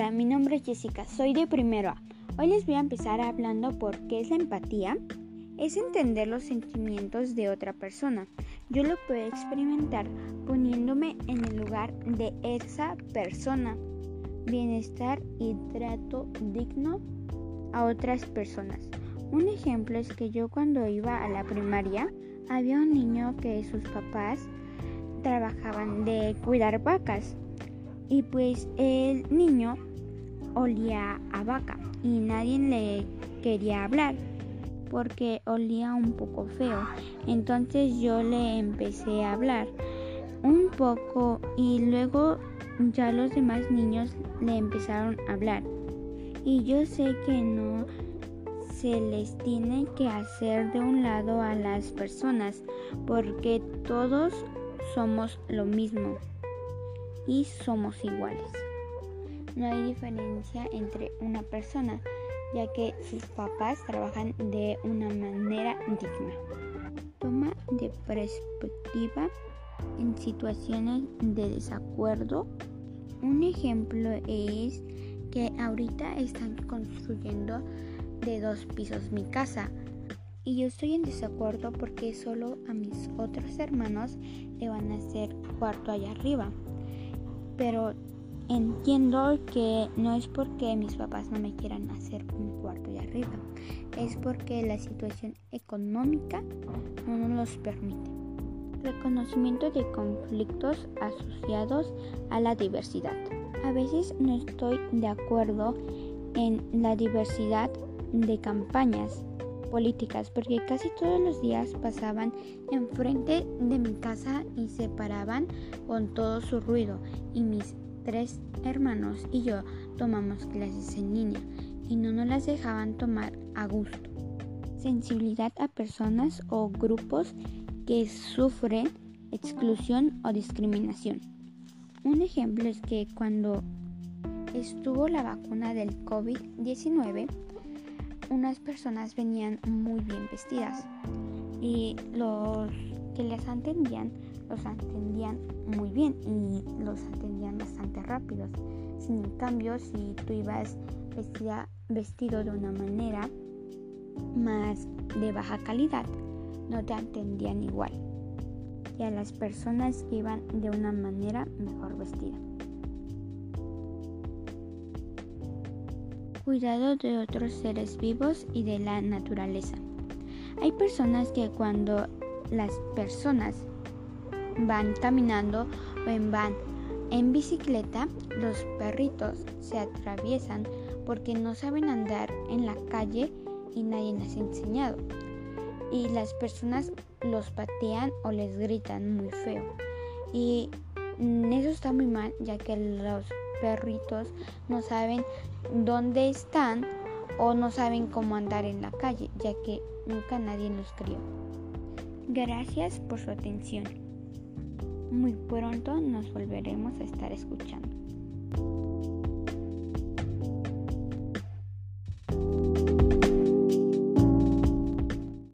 Hola, mi nombre es Jessica, soy de primero A. Hoy les voy a empezar hablando por qué es la empatía. Es entender los sentimientos de otra persona. Yo lo puedo experimentar poniéndome en el lugar de esa persona. Bienestar y trato digno a otras personas. Un ejemplo es que yo cuando iba a la primaria había un niño que sus papás trabajaban de cuidar vacas y pues el niño olía a vaca y nadie le quería hablar porque olía un poco feo. Entonces yo le empecé a hablar un poco y luego ya los demás niños le empezaron a hablar. Y yo sé que no se les tiene que hacer de un lado a las personas porque todos somos lo mismo y somos iguales. No hay diferencia entre una persona, ya que sus papás trabajan de una manera digna. Toma de perspectiva en situaciones de desacuerdo. Un ejemplo es que ahorita están construyendo de dos pisos mi casa y yo estoy en desacuerdo porque solo a mis otros hermanos le van a hacer cuarto allá arriba pero entiendo que no es porque mis papás no me quieran hacer un cuarto de arriba, es porque la situación económica no nos los permite. Reconocimiento de conflictos asociados a la diversidad. A veces no estoy de acuerdo en la diversidad de campañas políticas porque casi todos los días pasaban enfrente de mi casa y se paraban con todo su ruido y mis tres hermanos y yo tomamos clases en línea y no nos las dejaban tomar a gusto. Sensibilidad a personas o grupos que sufren exclusión o discriminación. Un ejemplo es que cuando estuvo la vacuna del COVID-19, unas personas venían muy bien vestidas y los que les atendían los atendían muy bien y los atendían bastante rápidos. Sin cambio, si tú ibas vestido de una manera más de baja calidad, no te atendían igual. Y a las personas iban de una manera mejor vestida. Cuidado de otros seres vivos y de la naturaleza. Hay personas que cuando las personas van caminando o van en bicicleta, los perritos se atraviesan porque no saben andar en la calle y nadie les ha enseñado. Y las personas los patean o les gritan muy feo. Y eso está muy mal ya que los perritos no saben dónde están o no saben cómo andar en la calle, ya que nunca nadie los crió. Gracias por su atención. Muy pronto nos volveremos a estar escuchando.